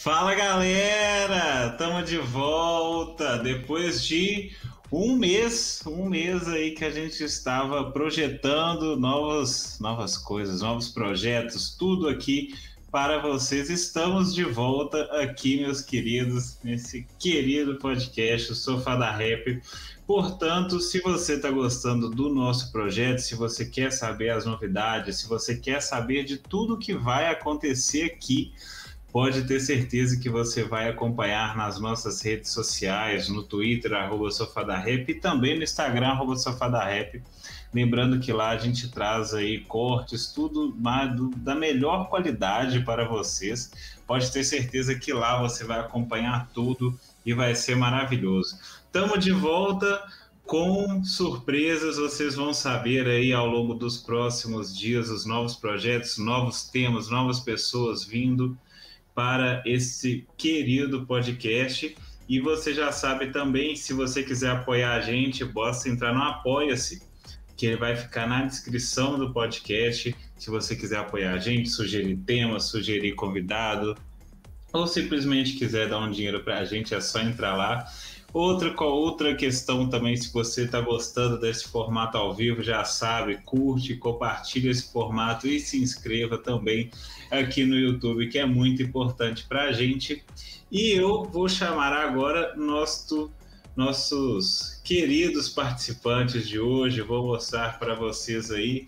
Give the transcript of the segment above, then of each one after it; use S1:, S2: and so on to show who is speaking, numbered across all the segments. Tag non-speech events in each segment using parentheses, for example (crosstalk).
S1: Fala galera, estamos de volta depois de um mês, um mês aí que a gente estava projetando novas, novas coisas, novos projetos, tudo aqui para vocês. Estamos de volta aqui, meus queridos, nesse querido podcast, o Sofá da Rap. Portanto, se você está gostando do nosso projeto, se você quer saber as novidades, se você quer saber de tudo que vai acontecer aqui, pode ter certeza que você vai acompanhar nas nossas redes sociais, no Twitter, arroba Sofadarrap, e também no Instagram, arroba Sofadarrap. Lembrando que lá a gente traz aí cortes, tudo da melhor qualidade para vocês. Pode ter certeza que lá você vai acompanhar tudo e vai ser maravilhoso. Estamos de volta com surpresas, vocês vão saber aí ao longo dos próximos dias os novos projetos, novos temas, novas pessoas vindo para esse querido podcast. E você já sabe também, se você quiser apoiar a gente, basta entrar no Apoia-se, que ele vai ficar na descrição do podcast. Se você quiser apoiar a gente, sugerir tema, sugerir convidado, ou simplesmente quiser dar um dinheiro para a gente, é só entrar lá. Outra, outra questão também, se você está gostando desse formato ao vivo, já sabe, curte, compartilha esse formato e se inscreva também aqui no YouTube, que é muito importante para a gente. E eu vou chamar agora nosso, nossos queridos participantes de hoje, vou mostrar para vocês aí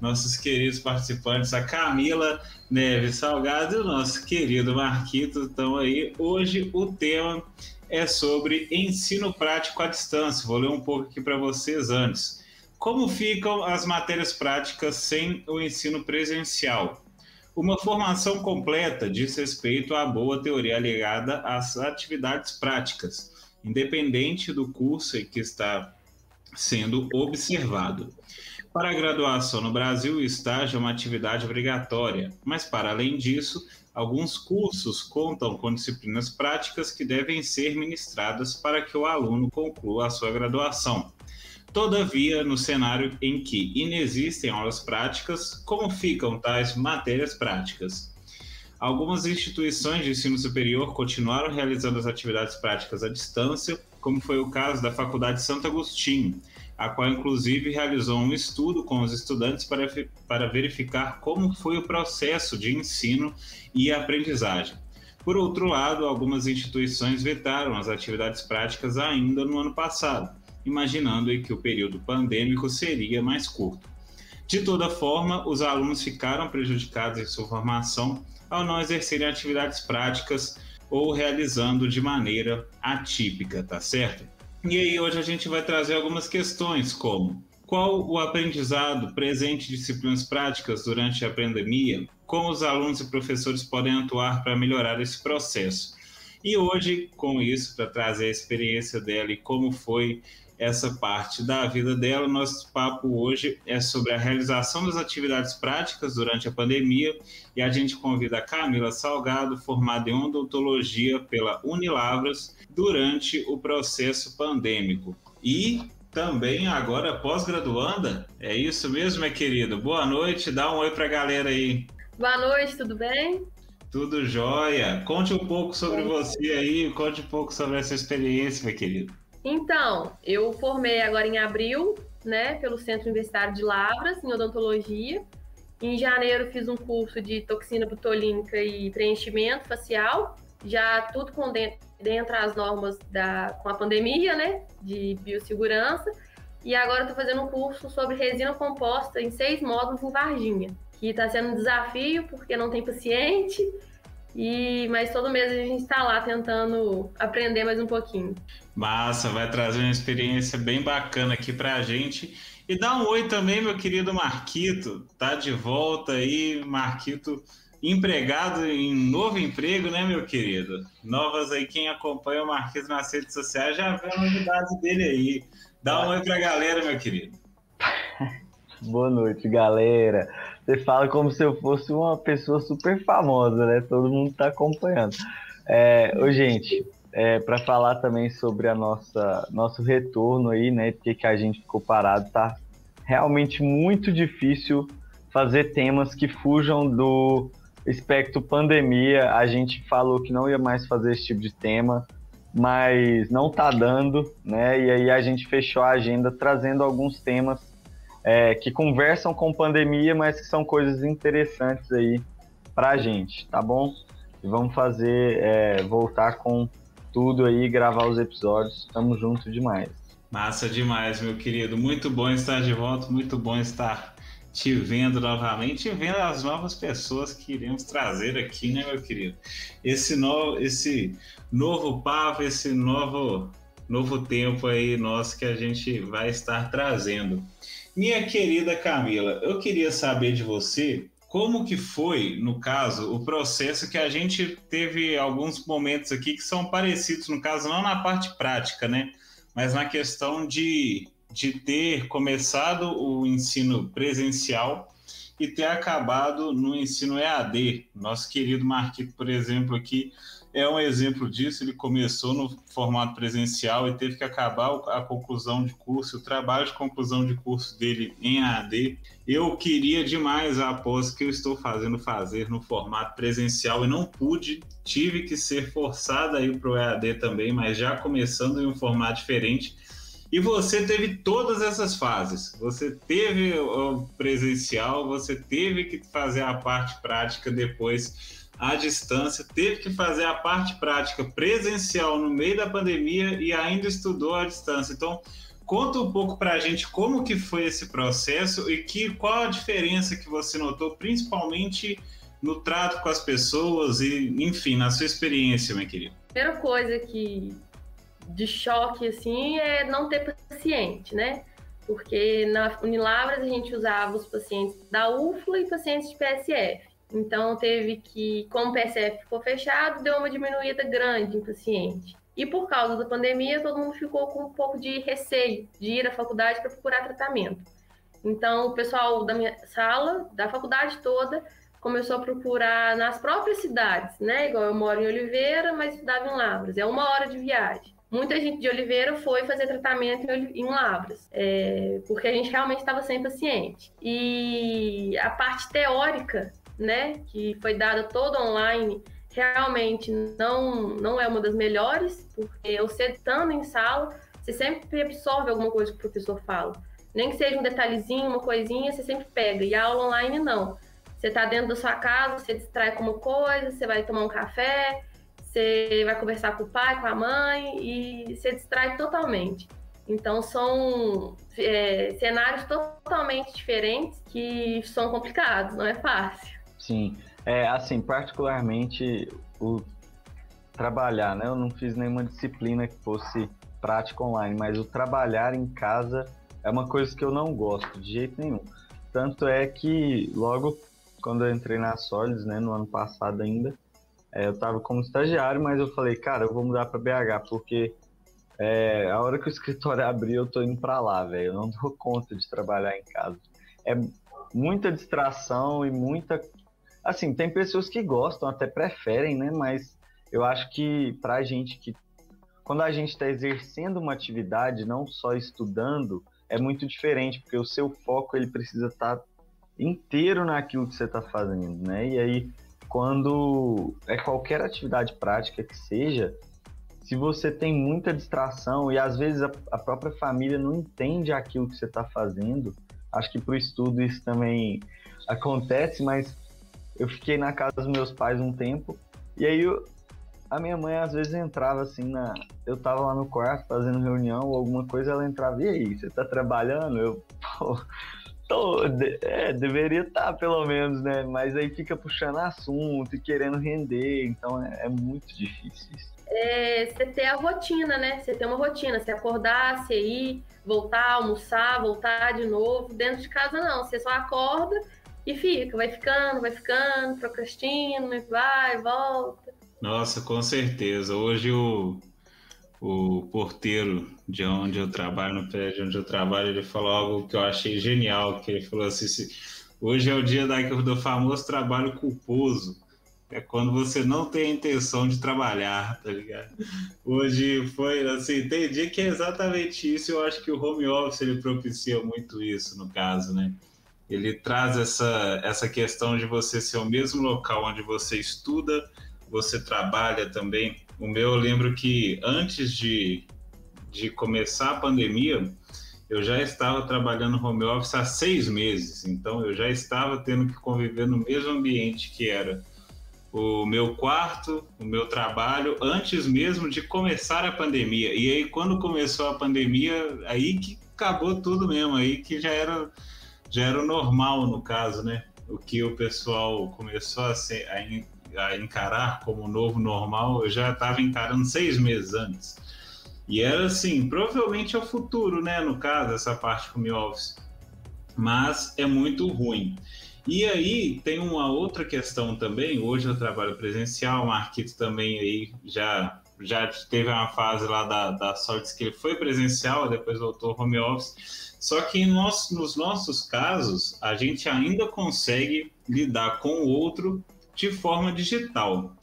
S1: nossos queridos participantes, a Camila Neves Salgado e o nosso querido Marquito estão aí. Hoje o tema é sobre ensino prático à distância. Vou ler um pouco aqui para vocês antes. Como ficam as matérias práticas sem o ensino presencial? Uma formação completa diz respeito à boa teoria ligada às atividades práticas, independente do curso que está sendo observado. Para a graduação no Brasil, o estágio é uma atividade obrigatória, mas para além disso, alguns cursos contam com disciplinas práticas que devem ser ministradas para que o aluno conclua a sua graduação. Todavia, no cenário em que inexistem aulas práticas, como ficam tais matérias práticas? Algumas instituições de ensino superior continuaram realizando as atividades práticas à distância, como foi o caso da Faculdade Santo Agostinho, a qual inclusive realizou um estudo com os estudantes para, para verificar como foi o processo de ensino e aprendizagem. Por outro lado, algumas instituições vetaram as atividades práticas ainda no ano passado, imaginando que o período pandêmico seria mais curto. De toda forma, os alunos ficaram prejudicados em sua formação ao não exercerem atividades práticas ou realizando de maneira atípica, tá certo? E aí hoje a gente vai trazer algumas questões como qual o aprendizado presente de disciplinas práticas durante a pandemia, como os alunos e professores podem atuar para melhorar esse processo. E hoje, com isso, para trazer a experiência dela e como foi essa parte da vida dela. Nosso papo hoje é sobre a realização das atividades práticas durante a pandemia e a gente convida a Camila Salgado, formada em odontologia pela Unilavras, durante o processo pandêmico. E também agora pós-graduanda, é isso mesmo, minha querida? Boa noite, dá um oi para a galera aí.
S2: Boa noite, tudo bem?
S1: Tudo jóia. Conte um pouco sobre você aí, conte um pouco sobre essa experiência, minha querida.
S2: Então, eu formei agora em abril, né, pelo Centro Universitário de Lavras, em odontologia. Em janeiro fiz um curso de toxina botulínica e preenchimento facial, já tudo com dentro, dentro das normas da com a pandemia, né, de biossegurança. E agora estou fazendo um curso sobre resina composta em seis módulos em Varginha, que está sendo um desafio porque não tem paciente e, mas todo mês a gente está lá tentando aprender mais um pouquinho.
S1: Massa, vai trazer uma experiência bem bacana aqui para a gente. E dá um oi também, meu querido Marquito. Tá de volta aí, Marquito, empregado em novo emprego, né, meu querido? Novas aí, quem acompanha o Marquito nas redes sociais já vê a novidade dele aí. Dá um oi para a galera, meu querido. (laughs)
S3: Boa noite, galera. Você fala como se eu fosse uma pessoa super famosa, né? Todo mundo está acompanhando. É, ô, gente, é, para falar também sobre a nossa nosso retorno aí, né? Porque que a gente ficou parado, tá realmente muito difícil fazer temas que fujam do espectro pandemia, a gente falou que não ia mais fazer esse tipo de tema, mas não tá dando, né? E aí a gente fechou a agenda trazendo alguns temas é, que conversam com pandemia, mas que são coisas interessantes aí pra gente, tá bom? E vamos fazer, é, voltar com tudo aí, gravar os episódios. Tamo junto demais.
S1: Massa demais, meu querido. Muito bom estar de volta, muito bom estar te vendo novamente e vendo as novas pessoas que iremos trazer aqui, né, meu querido? Esse novo, esse novo papo, esse novo, novo tempo aí nosso que a gente vai estar trazendo. Minha querida Camila, eu queria saber de você como que foi, no caso, o processo que a gente teve alguns momentos aqui que são parecidos, no caso, não na parte prática, né? Mas na questão de de ter começado o ensino presencial e ter acabado no ensino EAD. Nosso querido Marquito, por exemplo, aqui é um exemplo disso. Ele começou no formato presencial e teve que acabar a conclusão de curso, o trabalho de conclusão de curso dele em EAD. Eu queria demais a pós que eu estou fazendo fazer no formato presencial e não pude, tive que ser forçado aí para o EAD também, mas já começando em um formato diferente e você teve todas essas fases. Você teve o presencial, você teve que fazer a parte prática depois à distância, teve que fazer a parte prática presencial no meio da pandemia e ainda estudou à distância. Então, conta um pouco para a gente como que foi esse processo e que qual a diferença que você notou, principalmente no trato com as pessoas e, enfim, na sua experiência, minha querida.
S2: Primeira coisa que de choque, assim, é não ter paciente, né? Porque na Unilabras a gente usava os pacientes da UFLA e pacientes de PSF. Então teve que, como o PSF ficou fechado, deu uma diminuída grande em paciente. E por causa da pandemia, todo mundo ficou com um pouco de receio de ir à faculdade para procurar tratamento. Então, o pessoal da minha sala, da faculdade toda, começou a procurar nas próprias cidades, né? Igual eu moro em Oliveira, mas estudava em Lavras. É uma hora de viagem muita gente de Oliveira foi fazer tratamento em Lavras, é, porque a gente realmente estava sem paciente. E a parte teórica, né, que foi dada toda online, realmente não, não é uma das melhores, porque você estando em sala, você sempre absorve alguma coisa que o professor fala. Nem que seja um detalhezinho, uma coisinha, você sempre pega. E a aula online, não. Você está dentro da sua casa, você distrai com uma coisa, você vai tomar um café, você vai conversar com o pai, com a mãe e você distrai totalmente. Então são é, cenários totalmente diferentes que são complicados, não é fácil.
S3: Sim, é assim, particularmente o trabalhar, né? Eu não fiz nenhuma disciplina que fosse prática online, mas o trabalhar em casa é uma coisa que eu não gosto de jeito nenhum. Tanto é que logo quando eu entrei na Solids, né, no ano passado ainda, é, eu estava como estagiário, mas eu falei, cara, eu vou mudar para BH, porque é, a hora que o (laughs) escritório abrir, eu tô indo para lá, velho. Eu não dou conta de trabalhar em casa. É muita distração e muita. Assim, tem pessoas que gostam, até preferem, né? Mas eu acho que pra gente que. Quando a gente está exercendo uma atividade, não só estudando, é muito diferente, porque o seu foco ele precisa estar tá inteiro naquilo que você está fazendo, né? E aí quando é qualquer atividade prática que seja, se você tem muita distração e às vezes a, a própria família não entende aquilo que você está fazendo, acho que para o estudo isso também acontece, mas eu fiquei na casa dos meus pais um tempo e aí eu, a minha mãe às vezes entrava assim na. Eu tava lá no quarto fazendo reunião ou alguma coisa, ela entrava, e aí, você tá trabalhando? Eu, pô, Tô, é, deveria estar, tá, pelo menos, né? Mas aí fica puxando assunto e querendo render, então é, é muito difícil isso.
S2: É, você ter a rotina, né? Você ter uma rotina, você acordar, você ir, voltar, almoçar, voltar de novo. Dentro de casa, não. Você só acorda e fica, vai ficando, vai ficando, procrastina, vai, volta.
S1: Nossa, com certeza. Hoje o, o porteiro de onde eu trabalho, no prédio onde eu trabalho, ele falou algo que eu achei genial, que ele falou assim, hoje é o dia da, do famoso trabalho culposo, é quando você não tem a intenção de trabalhar, (laughs) tá ligado? Hoje foi assim, tem dia que é exatamente isso, eu acho que o home office ele propicia muito isso, no caso, né? Ele traz essa, essa questão de você ser o mesmo local onde você estuda, você trabalha também. O meu, eu lembro que antes de, de começar a pandemia, eu já estava trabalhando home office há seis meses, então eu já estava tendo que conviver no mesmo ambiente que era o meu quarto, o meu trabalho, antes mesmo de começar a pandemia. E aí, quando começou a pandemia, aí que acabou tudo mesmo, aí que já era, já era o normal, no caso, né? O que o pessoal começou a, ser, a, a encarar como novo normal, eu já estava encarando seis meses antes. E era assim, provavelmente é o futuro, né? No caso, essa parte home office. Mas é muito ruim. E aí tem uma outra questão também. Hoje eu trabalho presencial, o Marquito também aí já já teve uma fase lá da, da sorte que ele foi presencial, depois voltou home office. Só que nós, nos nossos casos, a gente ainda consegue lidar com o outro de forma digital.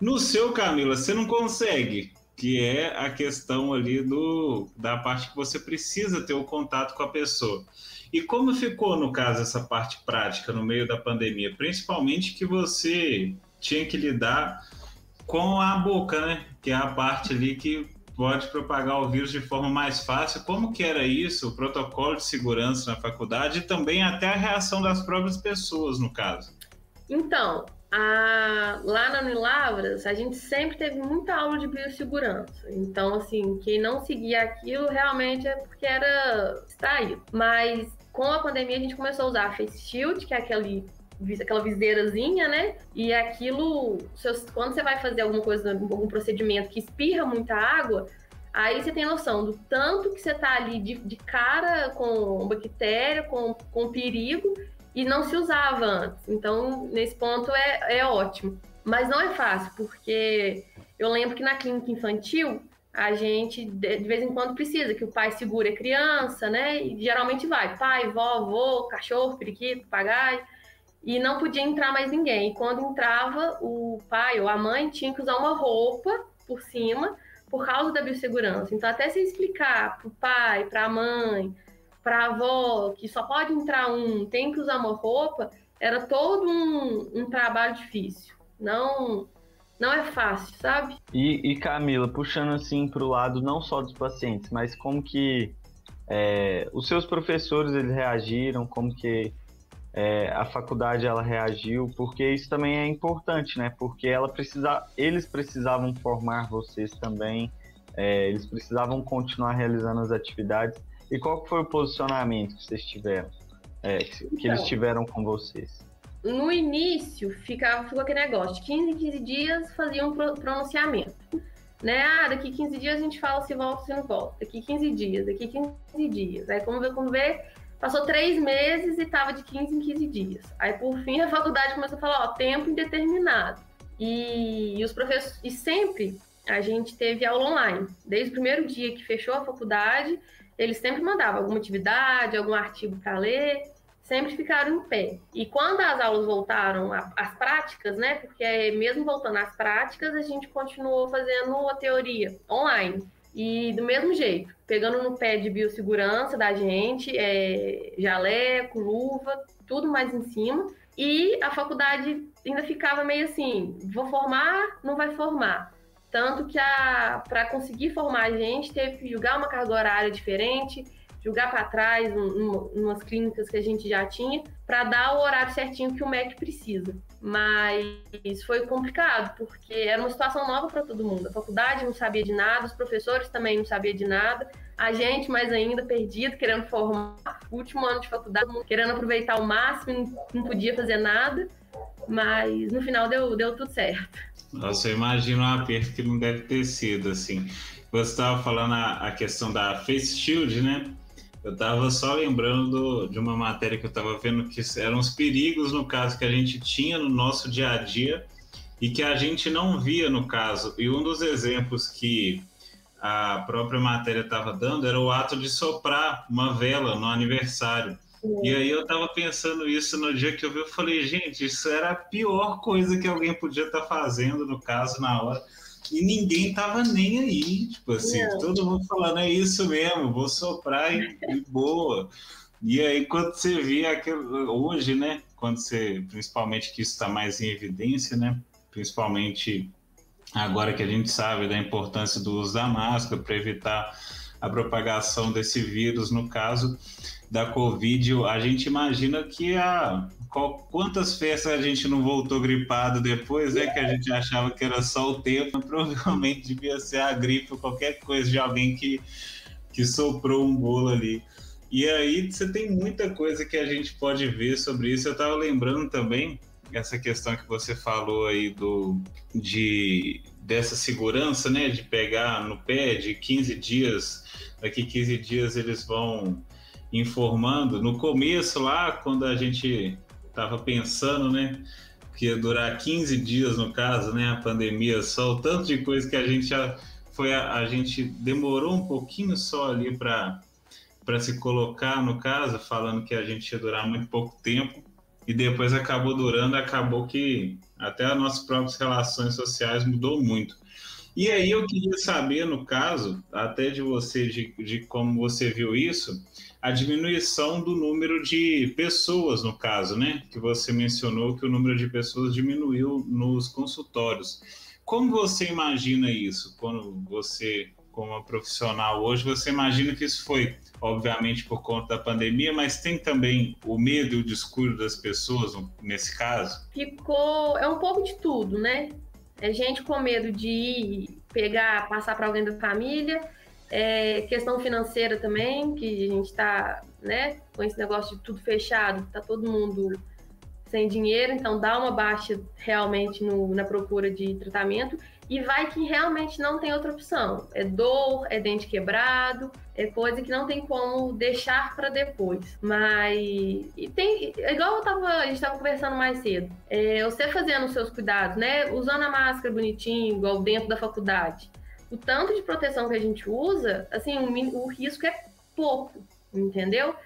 S1: No seu, Camila, você não consegue que é a questão ali do, da parte que você precisa ter o contato com a pessoa. E como ficou, no caso, essa parte prática no meio da pandemia? Principalmente que você tinha que lidar com a boca, né? Que é a parte ali que pode propagar o vírus de forma mais fácil. Como que era isso, o protocolo de segurança na faculdade e também até a reação das próprias pessoas, no caso?
S2: Então, a, lá na Unilavras, a gente sempre teve muita aula de biossegurança. Então, assim, quem não seguia aquilo realmente é porque era distraído. Mas com a pandemia, a gente começou a usar a Face Shield, que é aquele aquela viseirazinha, né? E aquilo, quando você vai fazer alguma coisa, algum procedimento que espirra muita água, aí você tem noção do tanto que você tá ali de, de cara com bactéria, com, com perigo, e não se usava antes. Então, nesse ponto é, é ótimo. Mas não é fácil, porque eu lembro que na clínica infantil a gente de, vez em quando precisa que o pai segure a criança, né? E geralmente vai pai, vó, avô, cachorro, periquito, papagaio. E não podia entrar mais ninguém. E quando entrava, o pai ou a mãe tinha que usar uma roupa por cima por causa da biossegurança. Então, até se explicar para o pai, para a mãe, para a avó, que só pode entrar um, tem que usar uma roupa, era todo um, um trabalho difícil. Não não é fácil, sabe?
S3: E, e Camila, puxando assim para o lado não só dos pacientes, mas como que é, os seus professores eles reagiram, como que é, a faculdade ela reagiu, porque isso também é importante, né? Porque ela precisa, eles precisavam formar vocês também, é, eles precisavam continuar realizando as atividades. E qual foi o posicionamento que vocês tiveram, é, que, então, eles tiveram com vocês?
S2: No início, ficava, ficou aquele negócio, de 15 em 15 dias fazia um pronunciamento. Né? Ah, daqui 15 dias a gente fala se volta ou se não volta. Daqui 15 dias, daqui 15 dias. Aí, como vê, como vê, passou três meses e estava de 15 em 15 dias. Aí, por fim, a faculdade começou a falar, ó, tempo indeterminado. E, e os professores, e sempre a gente teve aula online. Desde o primeiro dia que fechou a faculdade, eles sempre mandavam alguma atividade, algum artigo para ler, sempre ficaram em pé. E quando as aulas voltaram às práticas, né? Porque mesmo voltando às práticas, a gente continuou fazendo a teoria online. E do mesmo jeito, pegando no pé de biossegurança da gente, é, jaleco, luva, tudo mais em cima. E a faculdade ainda ficava meio assim: vou formar, não vai formar. Tanto que para conseguir formar a gente, teve que julgar uma carga horária diferente, julgar para trás um, umas clínicas que a gente já tinha, para dar o horário certinho que o MEC precisa. Mas foi complicado, porque era uma situação nova para todo mundo. A faculdade não sabia de nada, os professores também não sabiam de nada, a gente mais ainda perdido, querendo formar, último ano de faculdade, querendo aproveitar o máximo, não podia fazer nada, mas no final deu, deu tudo certo.
S1: Nossa, eu imagino o aperto que não deve ter sido, assim. Você estava falando a, a, questão da Face Shield, né? Eu estava só lembrando do, de uma matéria que eu estava vendo que eram os perigos, no caso, que a gente tinha no nosso dia a dia e que a gente não via no caso. E um dos exemplos que a própria matéria estava dando era o ato de soprar uma vela no aniversário. E aí eu tava pensando isso no dia que eu vi, eu falei, gente, isso era a pior coisa que alguém podia estar tá fazendo, no caso, na hora. E ninguém tava nem aí, tipo assim, Não. todo mundo falando, é isso mesmo, vou soprar e, e boa. E aí, quando você vê aquilo, hoje, né? Quando você, principalmente que isso está mais em evidência, né? Principalmente agora que a gente sabe da importância do uso da máscara para evitar a propagação desse vírus, no caso da Covid, a gente imagina que a qual, quantas festas a gente não voltou gripado depois, né? Que a gente achava que era só o tempo, (laughs) provavelmente devia ser a gripe ou qualquer coisa de alguém que, que soprou um bolo ali. E aí você tem muita coisa que a gente pode ver sobre isso. Eu estava lembrando também essa questão que você falou aí do de dessa segurança, né, de pegar no pé de 15 dias, daqui 15 dias eles vão informando. No começo lá, quando a gente estava pensando, né? Que ia durar 15 dias, no caso, né? A pandemia, só o tanto de coisa que a gente já foi. A, a gente demorou um pouquinho só ali para para se colocar, no caso, falando que a gente ia durar muito pouco tempo, e depois acabou durando, acabou que até as nossas próprias relações sociais mudou muito. E aí eu queria saber, no caso, até de você, de, de como você viu isso, a diminuição do número de pessoas, no caso, né? Que você mencionou que o número de pessoas diminuiu nos consultórios. Como você imagina isso? Quando você, como profissional hoje, você imagina que isso foi, obviamente, por conta da pandemia, mas tem também o medo e o descuido das pessoas nesse caso?
S2: Ficou. É um pouco de tudo, né? É gente com medo de pegar, passar para alguém da família é, questão financeira também, que a gente está né, com esse negócio de tudo fechado, está todo mundo sem dinheiro, então dá uma baixa realmente no, na procura de tratamento e vai que realmente não tem outra opção. É dor, é dente quebrado, é coisa que não tem como deixar para depois. Mas e tem, igual eu tava, a gente estava conversando mais cedo, é, você fazendo os seus cuidados, né? Usando a máscara bonitinho, igual dentro da faculdade o tanto de proteção que a gente usa, assim, o, o risco é pouco, entendeu?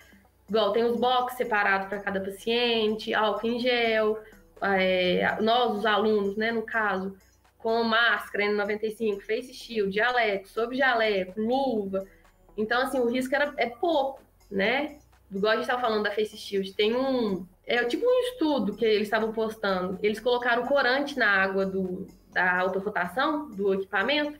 S2: Igual tem os boxes separados para cada paciente, álcool em gel, é, nós, os alunos, né, no caso, com máscara N95, face shield, jaleco, sob jaleco, luva. Então, assim, o risco era, é pouco, né? Igual a gente estava falando da face shield, tem um. É tipo um estudo que eles estavam postando. Eles colocaram corante na água do, da alta rotação do equipamento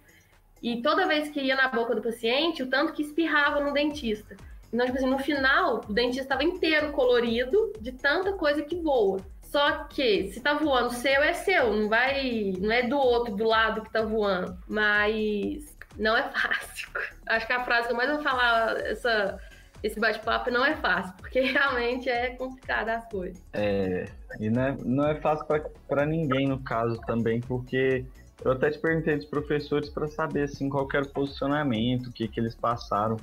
S2: e toda vez que ia na boca do paciente, o tanto que espirrava no dentista. Então, tipo assim, no final, o dentista estava inteiro colorido de tanta coisa que voa. Só que se tá voando seu é seu, não vai, não é do outro do lado que tá voando, mas não é fácil. (laughs) Acho que a frase que eu mais vou falar essa esse bate-papo não é fácil, porque (laughs) realmente é complicado as coisas.
S3: É, e não é, não é fácil para ninguém no caso também, porque eu até te perguntei dos professores para saber assim, qual era o posicionamento, o que, que eles passaram.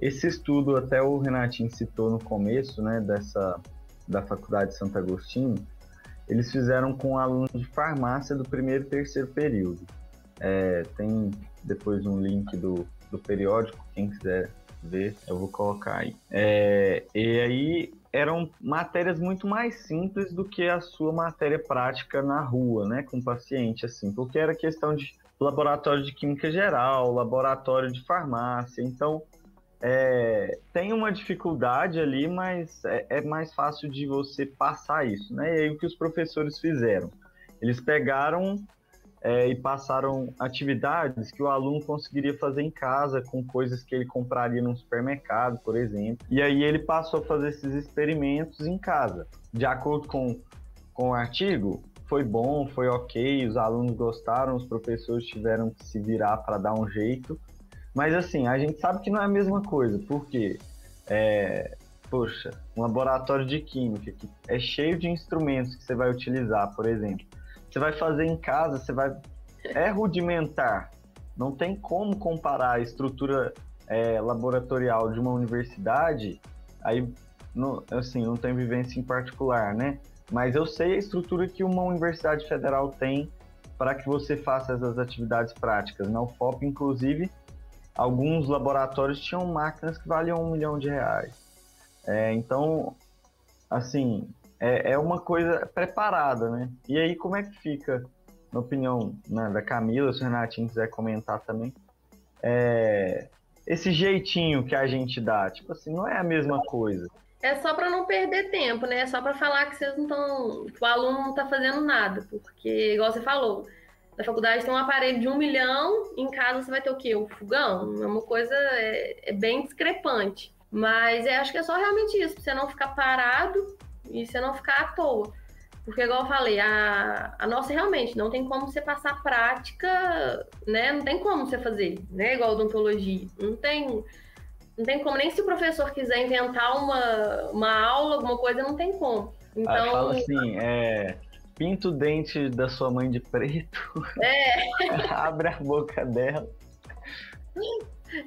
S3: Esse estudo, até o Renatinho citou no começo, né, dessa, da Faculdade de Santo Agostinho, eles fizeram com alunos de farmácia do primeiro e terceiro período. É, tem depois um link do, do periódico, quem quiser ver, eu vou colocar aí. É, e aí eram matérias muito mais simples do que a sua matéria prática na rua, né, com o paciente, assim, porque era questão de laboratório de química geral, laboratório de farmácia, então é, tem uma dificuldade ali, mas é, é, mais fácil de você passar isso, né? E aí o que os professores fizeram? Eles pegaram é, e passaram atividades que o aluno conseguiria fazer em casa com coisas que ele compraria no supermercado, por exemplo. E aí ele passou a fazer esses experimentos em casa. De acordo com, com o artigo, foi bom, foi ok, os alunos gostaram, os professores tiveram que se virar para dar um jeito. Mas assim, a gente sabe que não é a mesma coisa, porque é, poxa, um laboratório de química que é cheio de instrumentos que você vai utilizar, por exemplo você vai fazer em casa, você vai. É rudimentar. Não tem como comparar a estrutura é, laboratorial de uma universidade. Aí, no, assim, não tem vivência em particular, né? Mas eu sei a estrutura que uma universidade federal tem para que você faça essas atividades práticas. Na UFOP, inclusive, alguns laboratórios tinham máquinas que valiam um milhão de reais. É, então, assim, é, é uma coisa preparada, né? E aí, como é que fica, na opinião né, da Camila, se o Renatinho quiser comentar também, é, esse jeitinho que a gente dá, tipo assim, não é a mesma coisa.
S2: é só para não perder tempo, né? É só para falar que vocês não estão. o aluno não está fazendo nada. Porque, igual você falou, na faculdade tem um aparelho de um milhão, em casa você vai ter o quê? O fogão? É uma coisa é, é bem discrepante. Mas é, acho que é só realmente isso, você não ficar parado e você não ficar à toa. Porque, igual eu falei, a, a nossa realmente não tem como você passar prática, né? Não tem como você fazer, né? Igual odontologia. Não tem, não tem como, nem se o professor quiser inventar uma, uma aula, alguma coisa, não tem como. Então. Ah,
S3: fala assim, é. Pinta o dente da sua mãe de preto.
S2: É. (laughs)
S3: Abre a boca dela.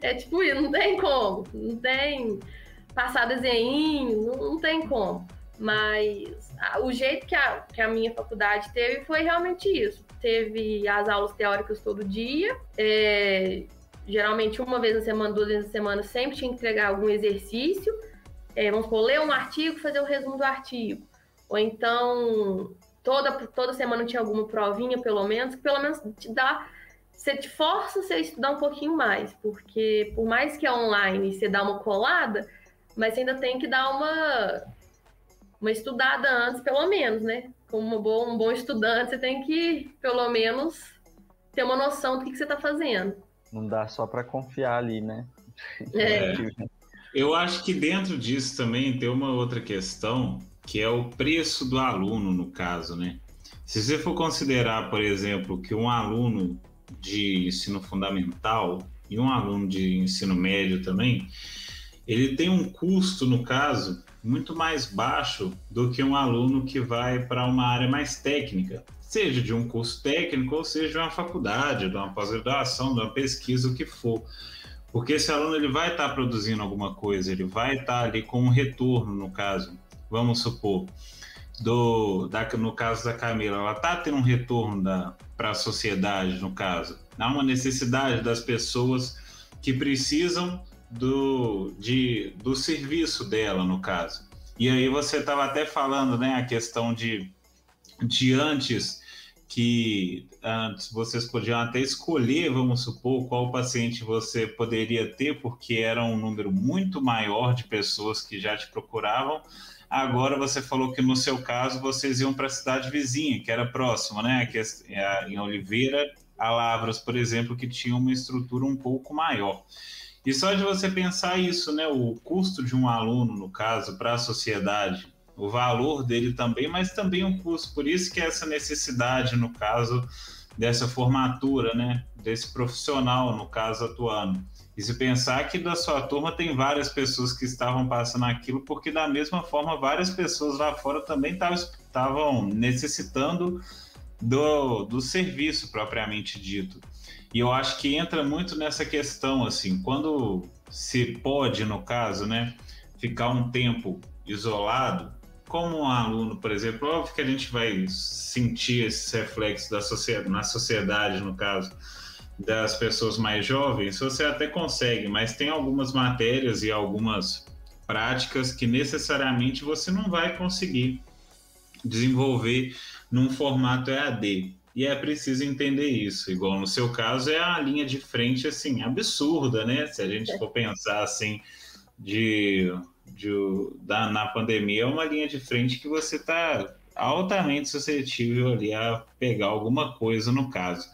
S2: É tipo isso, não tem como. Não tem passar desenho, não, não tem como. Mas o jeito que a, que a minha faculdade teve foi realmente isso. Teve as aulas teóricas todo dia, é, geralmente uma vez na semana, duas vezes na semana, sempre tinha que entregar algum exercício. É, vamos supor, ler um artigo, fazer o resumo do artigo. Ou então, toda, toda semana tinha alguma provinha, pelo menos, que pelo menos te dá. Você te força a estudar um pouquinho mais, porque por mais que é online você dá uma colada, mas você ainda tem que dar uma uma estudada antes, pelo menos, né? Como boa, um bom estudante, você tem que, pelo menos, ter uma noção do que, que você está fazendo.
S3: Não dá só para confiar ali, né?
S1: É. Eu acho que dentro disso também tem uma outra questão, que é o preço do aluno, no caso, né? Se você for considerar, por exemplo, que um aluno de ensino fundamental e um aluno de ensino médio também, ele tem um custo, no caso, muito mais baixo do que um aluno que vai para uma área mais técnica, seja de um curso técnico ou seja de uma faculdade, de uma pós-graduação, de uma pesquisa, o que for. Porque esse aluno ele vai estar tá produzindo alguma coisa, ele vai estar tá ali com um retorno, no caso. Vamos supor, do, da, no caso da Camila, ela está tendo um retorno para a sociedade, no caso. Há uma necessidade das pessoas que precisam do, de, do serviço dela, no caso. E aí você estava até falando, né, a questão de, de antes que antes vocês podiam até escolher, vamos supor, qual paciente você poderia ter, porque era um número muito maior de pessoas que já te procuravam. Agora você falou que no seu caso vocês iam para a cidade vizinha, que era próxima, né? Que é em Oliveira, a Lavras, por exemplo, que tinha uma estrutura um pouco maior. E só de você pensar isso, né, o custo de um aluno, no caso, para a sociedade, o valor dele também, mas também um custo. Por isso que essa necessidade, no caso, dessa formatura, né, desse profissional, no caso, atuando. E se pensar que da sua turma tem várias pessoas que estavam passando aquilo, porque da mesma forma várias pessoas lá fora também estavam necessitando do, do serviço propriamente dito. E eu acho que entra muito nessa questão, assim, quando se pode, no caso, né, ficar um tempo isolado, como um aluno, por exemplo, óbvio que a gente vai sentir esses reflexos da sociedade, na sociedade, no caso, das pessoas mais jovens, você até consegue, mas tem algumas matérias e algumas práticas que necessariamente você não vai conseguir desenvolver num formato EAD. E é preciso entender isso. Igual no seu caso, é a linha de frente, assim, absurda, né? Se a gente for pensar, assim, de, de da, na pandemia, é uma linha de frente que você está altamente suscetível ali a pegar alguma coisa no caso.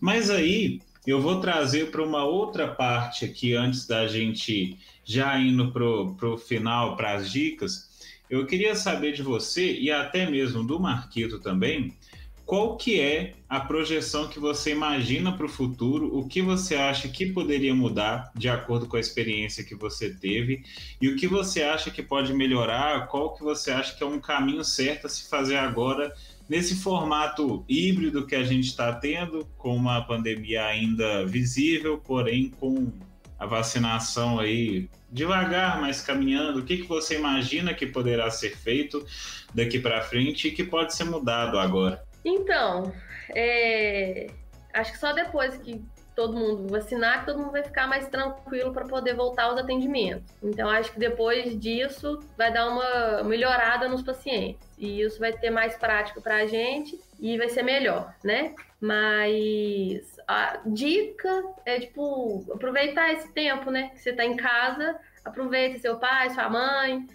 S1: Mas aí, eu vou trazer para uma outra parte aqui, antes da gente já indo para o final, para as dicas. Eu queria saber de você, e até mesmo do Marquito também, qual que é a projeção que você imagina para o futuro, o que você acha que poderia mudar de acordo com a experiência que você teve e o que você acha que pode melhorar, qual que você acha que é um caminho certo a se fazer agora nesse formato híbrido que a gente está tendo, com uma pandemia ainda visível, porém com a vacinação aí devagar, mas caminhando. O que, que você imagina que poderá ser feito daqui para frente e que pode ser mudado agora?
S2: Então, é... acho que só depois que todo mundo vacinar, que todo mundo vai ficar mais tranquilo para poder voltar aos atendimentos. Então, acho que depois disso vai dar uma melhorada nos pacientes. E isso vai ter mais prático para a gente e vai ser melhor, né? Mas a dica é, tipo, aproveitar esse tempo, né? Que você está em casa, aproveita seu pai, sua mãe,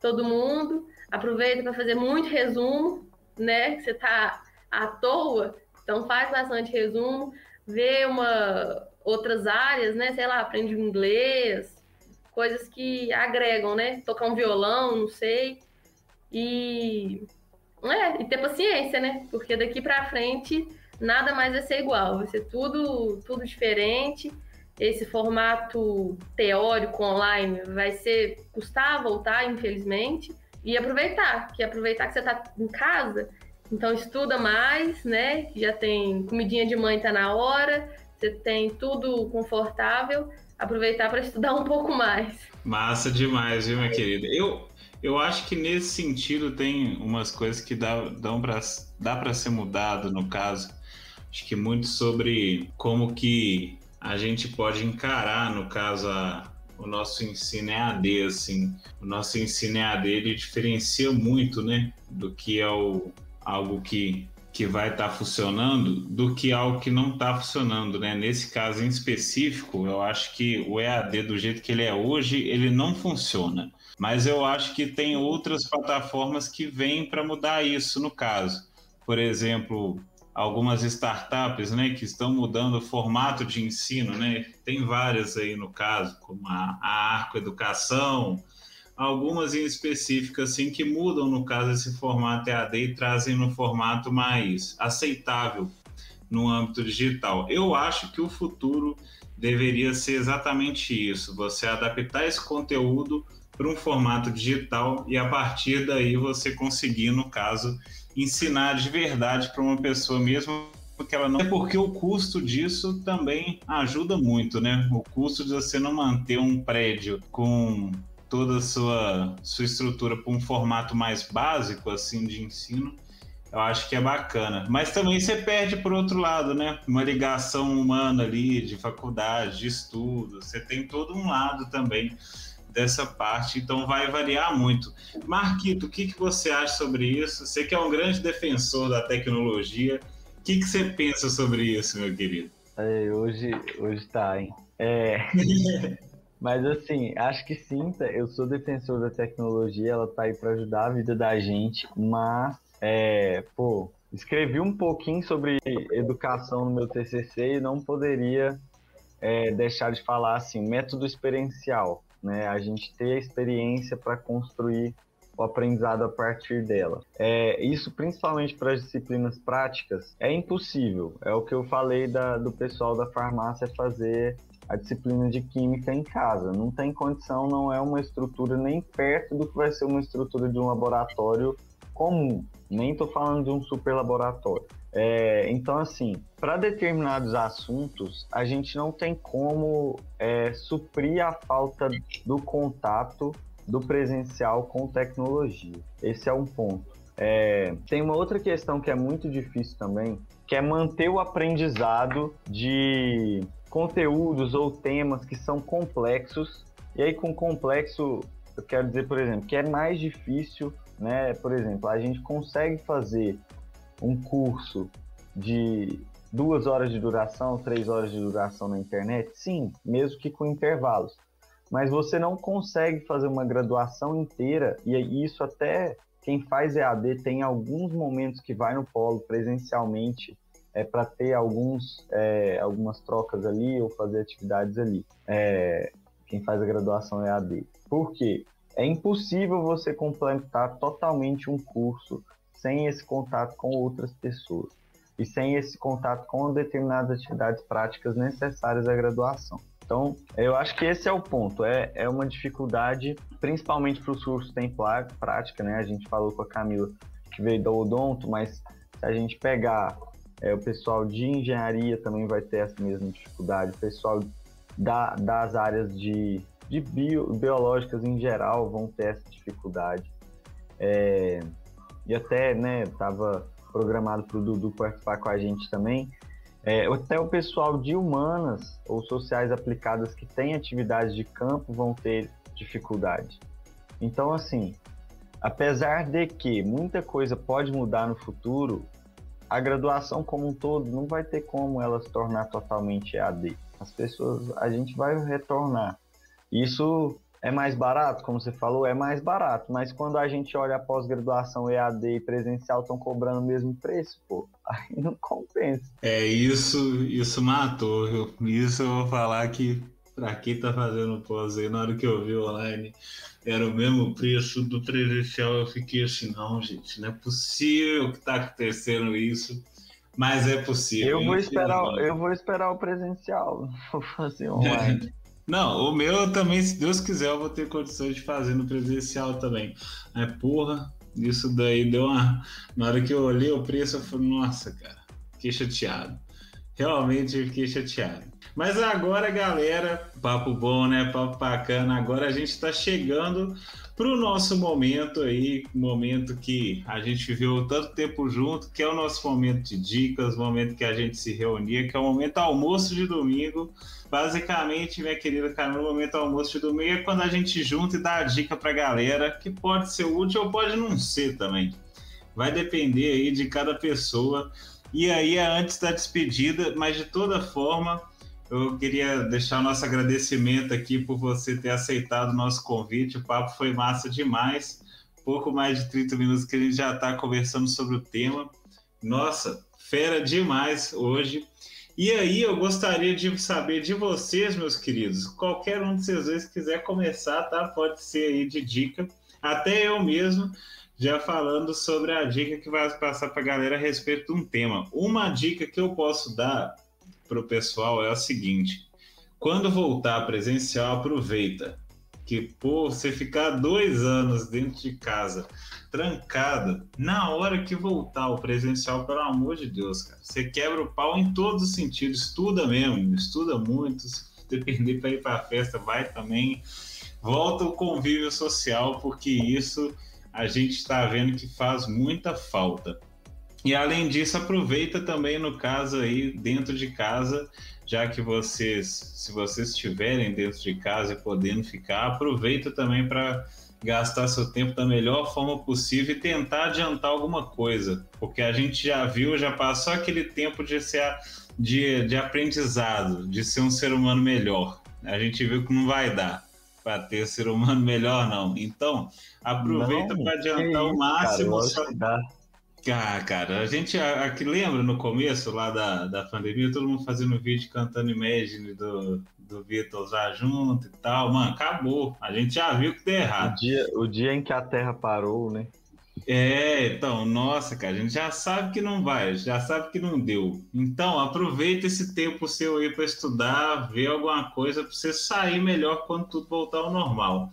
S2: todo mundo. Aproveita para fazer muito resumo, né? Você está à toa, então faz bastante resumo, vê uma outras áreas, né? Sei lá, aprende inglês, coisas que agregam, né? Tocar um violão, não sei. E é, e ter paciência, né? Porque daqui para frente nada mais vai ser igual, vai ser tudo tudo diferente. Esse formato teórico online vai ser custar voltar, infelizmente, e aproveitar, que aproveitar que você está em casa, então estuda mais, né? Já tem comidinha de mãe tá na hora, você tem tudo confortável, aproveitar para estudar um pouco mais.
S1: Massa demais, viu, minha querida? Eu, eu acho que nesse sentido tem umas coisas que dá, dão pra, dá para ser mudado, no caso. Acho que muito sobre como que a gente pode encarar, no caso, a, o nosso ensino EAD, assim. O nosso ensino EAD, ele diferencia muito, né, do que é o, algo que que vai estar tá funcionando do que algo que não está funcionando, né? Nesse caso em específico, eu acho que o EAD do jeito que ele é hoje, ele não funciona. Mas eu acho que tem outras plataformas que vêm para mudar isso, no caso. Por exemplo, algumas startups, né, que estão mudando o formato de ensino, né? Tem várias aí no caso, como a, a Arco Educação, algumas em específico assim que mudam no caso esse formato EAD e trazem no formato mais aceitável no âmbito digital. Eu acho que o futuro deveria ser exatamente isso, você adaptar esse conteúdo para um formato digital e a partir daí você conseguir, no caso, ensinar de verdade para uma pessoa mesmo que ela não é porque o custo disso também ajuda muito, né? O custo de você não manter um prédio com toda a sua, sua estrutura para um formato mais básico assim de ensino, eu acho que é bacana. Mas também você perde por outro lado, né? Uma ligação humana ali de faculdade, de estudo. Você tem todo um lado também dessa parte, então vai variar muito. Marquito, o que, que você acha sobre isso? Você que é um grande defensor da tecnologia, o que, que você pensa sobre isso, meu querido?
S3: É, hoje, hoje tá, hein? É... (laughs) Mas assim, acho que sim, tá, eu sou defensor da tecnologia, ela tá aí para ajudar a vida da gente, mas, é, pô, escrevi um pouquinho sobre educação no meu TCC e não poderia é, deixar de falar assim, método experiencial, né? A gente ter a experiência para construir o aprendizado a partir dela. É, isso principalmente para as disciplinas práticas é impossível. É o que eu falei da, do pessoal da farmácia fazer a disciplina de química em casa. Não tem condição, não é uma estrutura nem perto do que vai ser uma estrutura de um laboratório comum. Nem estou falando de um super laboratório. É, então, assim, para determinados assuntos, a gente não tem como é, suprir a falta do contato do presencial com tecnologia. Esse é um ponto. É, tem uma outra questão que é muito difícil também, que é manter o aprendizado de conteúdos ou temas que são complexos. E aí, com complexo, eu quero dizer, por exemplo, que é mais difícil, né? Por exemplo, a gente consegue fazer um curso de duas horas de duração, três horas de duração na internet? Sim, mesmo que com intervalos. Mas você não consegue fazer uma graduação inteira, e isso até quem faz EAD tem alguns momentos que vai no polo presencialmente é para ter alguns, é, algumas trocas ali ou fazer atividades ali. É, quem faz a graduação é AD. Por quê? É impossível você completar totalmente um curso sem esse contato com outras pessoas e sem esse contato com determinadas atividades práticas necessárias à graduação. Então, eu acho que esse é o ponto. É, é uma dificuldade, principalmente para os cursos tem prática, né? A gente falou com a Camila que veio do Odonto, mas se a gente pegar é, o pessoal de engenharia também vai ter essa mesma dificuldade. O pessoal da, das áreas de, de bio, biológicas em geral vão ter essa dificuldade. É, e até, né, estava programado para o Dudu participar com a gente também. É, até o pessoal de humanas ou sociais aplicadas que tem atividades de campo vão ter dificuldade. Então, assim, apesar de que muita coisa pode mudar no futuro, a graduação como um todo não vai ter como ela se tornar totalmente EAD. As pessoas, a gente vai retornar. Isso é mais barato, como você falou, é mais barato. Mas quando a gente olha a pós-graduação EAD e presencial estão cobrando o mesmo preço, pô, (laughs) aí não compensa.
S1: É, isso, isso matou. Isso eu vou falar que para quem tá fazendo pós aí, na hora que eu vi online, era o mesmo preço do presencial. Eu fiquei assim, não, gente, não é possível que tá acontecendo isso. Mas é possível.
S3: Eu vou esperar, eu vou esperar o presencial, (laughs) vou fazer online. (laughs)
S1: Não, o meu também, se Deus quiser, eu vou ter condições de fazer no presencial também. É porra, isso daí deu uma. Na hora que eu olhei o preço, eu falei, nossa, cara, fiquei chateado. Realmente fiquei chateado. Mas agora, galera, papo bom, né? Papo bacana. Agora a gente está chegando para o nosso momento aí, momento que a gente viveu tanto tempo junto, que é o nosso momento de dicas, momento que a gente se reunia, que é o momento almoço de domingo. Basicamente, minha querida Camila, o momento almoço de domingo é quando a gente junta e dá a dica pra galera, que pode ser útil ou pode não ser também. Vai depender aí de cada pessoa. E aí é antes da despedida, mas de toda forma, eu queria deixar nosso agradecimento aqui por você ter aceitado o nosso convite. O papo foi massa demais. Pouco mais de 30 minutos que a gente já está conversando sobre o tema. Nossa, fera demais hoje. E aí eu gostaria de saber de vocês, meus queridos, qualquer um de vocês dois quiser começar, tá? Pode ser aí de dica, até eu mesmo, já falando sobre a dica que vai passar para a galera a respeito de um tema. Uma dica que eu posso dar para o pessoal é a seguinte: quando voltar presencial, aproveita que por você ficar dois anos dentro de casa trancada, na hora que voltar o presencial, pelo amor de Deus, cara, você quebra o pau em todos os sentidos, estuda mesmo, estuda muito, se depender para ir para a festa, vai também. Volta o convívio social, porque isso a gente está vendo que faz muita falta. E além disso, aproveita também no caso aí dentro de casa, já que vocês, se vocês estiverem dentro de casa e podendo ficar, aproveita também para gastar seu tempo da melhor forma possível e tentar adiantar alguma coisa, porque a gente já viu, já passou aquele tempo de ser de, de aprendizado, de ser um ser humano melhor. A gente viu que não vai dar para ter ser humano melhor, não. Então, aproveita para adiantar o máximo. Cara, ah, cara, a gente aqui lembra no começo lá da, da pandemia, todo mundo fazendo vídeo cantando Imagine do, do Beatles lá junto e tal. Mano, acabou. A gente já viu que deu errado.
S3: O dia, o dia em que a Terra parou, né?
S1: É, então, nossa, cara, a gente já sabe que não vai, já sabe que não deu. Então, aproveita esse tempo seu aí para estudar, ver alguma coisa para você sair melhor quando tudo voltar ao normal.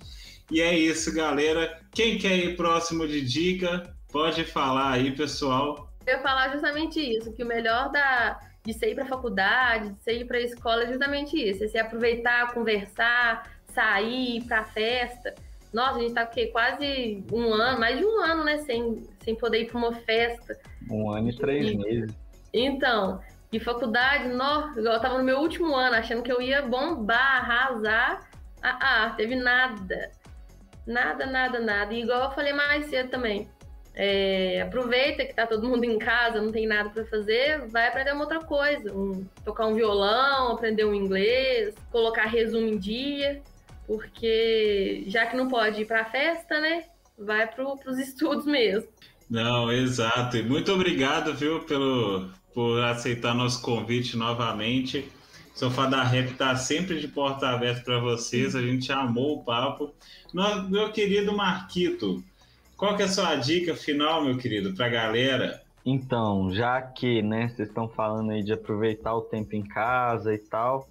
S1: E é isso, galera. Quem quer ir próximo de dica, Pode falar aí, pessoal.
S2: Eu ia falar justamente isso, que o melhor da, de você ir para a faculdade, de você ir para a escola é justamente isso. É você aproveitar, conversar, sair, ir para festa. Nossa, a gente tá quê? quase um ano, mais de um ano, né? Sem, sem poder ir para uma festa.
S3: Um ano e três e, meses.
S2: Então, e faculdade, no, eu tava no meu último ano, achando que eu ia bombar, arrasar. Ah, ah, teve nada. Nada, nada, nada. E igual eu falei mais cedo também. É, aproveita que tá todo mundo em casa, não tem nada para fazer, vai aprender uma outra coisa, um, tocar um violão, aprender um inglês, colocar resumo em dia, porque já que não pode ir para festa, né, vai para os estudos mesmo.
S1: Não, exato. E muito obrigado, viu, pelo por aceitar nosso convite novamente. Sofá da Rap está sempre de porta aberta para vocês. A gente amou o papo. Meu querido Marquito, qual que é a sua dica final, meu querido, para a galera?
S3: Então, já que né, vocês estão falando aí de aproveitar o tempo em casa e tal,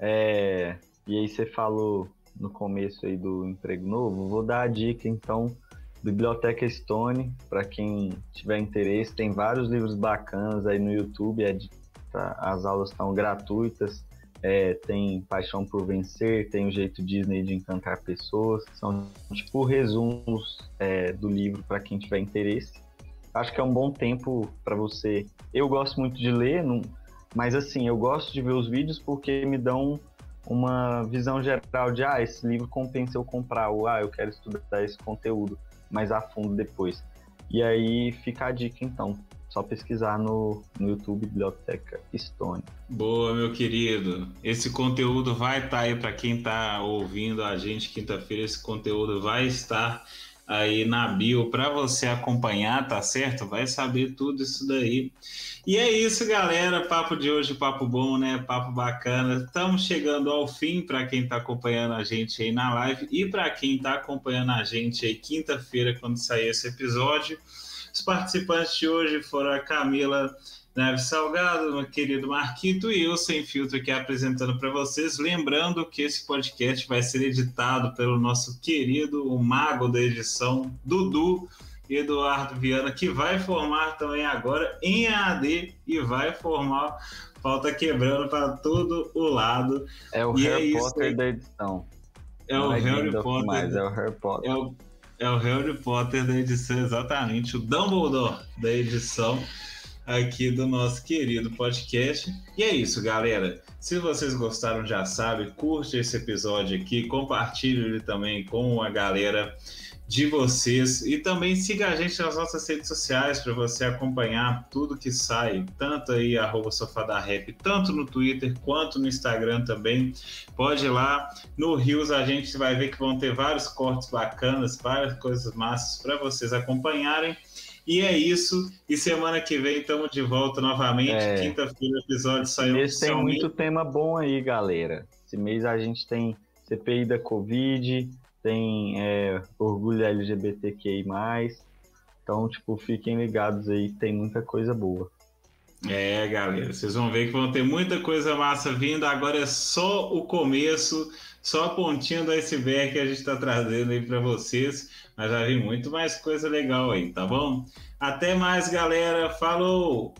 S3: é, e aí você falou no começo aí do emprego novo, vou dar a dica então, Biblioteca Stone, para quem tiver interesse, tem vários livros bacanas aí no YouTube, é de, tá, as aulas estão gratuitas, é, tem Paixão por Vencer, tem o jeito Disney de encantar pessoas. São tipo resumos é, do livro para quem tiver interesse. Acho que é um bom tempo para você. Eu gosto muito de ler, não... mas assim, eu gosto de ver os vídeos porque me dão uma visão geral de ah, esse livro compensa eu comprar, ou ah, eu quero estudar esse conteúdo mais a fundo depois. E aí fica a dica então. Só pesquisar no, no YouTube Biblioteca Stone.
S1: Boa, meu querido. Esse conteúdo vai estar tá aí para quem está ouvindo a gente quinta-feira. Esse conteúdo vai estar aí na bio para você acompanhar, tá certo? Vai saber tudo isso daí. E é isso, galera. Papo de hoje, papo bom, né? Papo bacana. Estamos chegando ao fim para quem está acompanhando a gente aí na live e para quem está acompanhando a gente aí quinta-feira quando sair esse episódio. Os participantes de hoje foram a Camila Neves Salgado, meu querido Marquito, e eu, Sem Filtro, aqui apresentando para vocês. Lembrando que esse podcast vai ser editado pelo nosso querido, o mago da edição, Dudu Eduardo Viana, que vai formar também agora em AD e vai formar falta quebrando para todo o lado.
S3: É o e Harry é Potter da edição.
S1: É o Harry Potter.
S3: Mais, é o Harry Potter.
S1: É o é o Harry Potter da edição, exatamente, o Dumbledore da edição aqui do nosso querido podcast. E é isso, galera. Se vocês gostaram, já sabe, curte esse episódio aqui, compartilhe ele também com a galera de vocês e também siga a gente nas nossas redes sociais para você acompanhar tudo que sai, tanto aí arroba Rap, tanto no Twitter quanto no Instagram também. Pode ir lá no Rios, a gente vai ver que vão ter vários cortes bacanas, várias coisas massas para vocês acompanharem. E é isso. E semana que vem estamos de volta novamente. É. Quinta-feira o episódio saiu.
S3: Esse tem muito tema bom aí, galera. Esse mês a gente tem CPI da Covid, tem é, orgulho LGBTQI+. Então, tipo, fiquem ligados aí, tem muita coisa boa.
S1: É, galera, vocês vão ver que vão ter muita coisa massa vindo. Agora é só o começo, só a pontinha do iceberg que a gente está trazendo aí para vocês. Mas já vi muito mais coisa legal aí, tá bom? Até mais, galera. Falou!